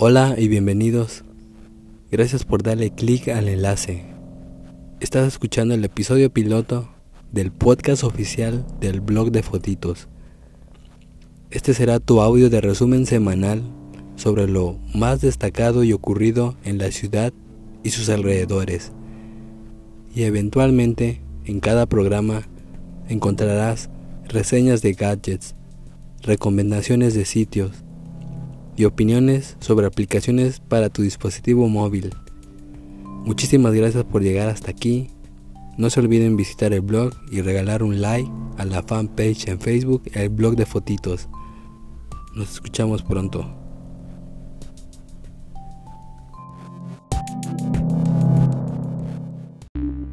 Hola y bienvenidos. Gracias por darle clic al enlace. Estás escuchando el episodio piloto del podcast oficial del blog de fotitos. Este será tu audio de resumen semanal sobre lo más destacado y ocurrido en la ciudad y sus alrededores. Y eventualmente en cada programa encontrarás reseñas de gadgets, recomendaciones de sitios y opiniones sobre aplicaciones para tu dispositivo móvil. Muchísimas gracias por llegar hasta aquí. No se olviden visitar el blog y regalar un like a la fanpage en Facebook, el blog de fotitos. Nos escuchamos pronto.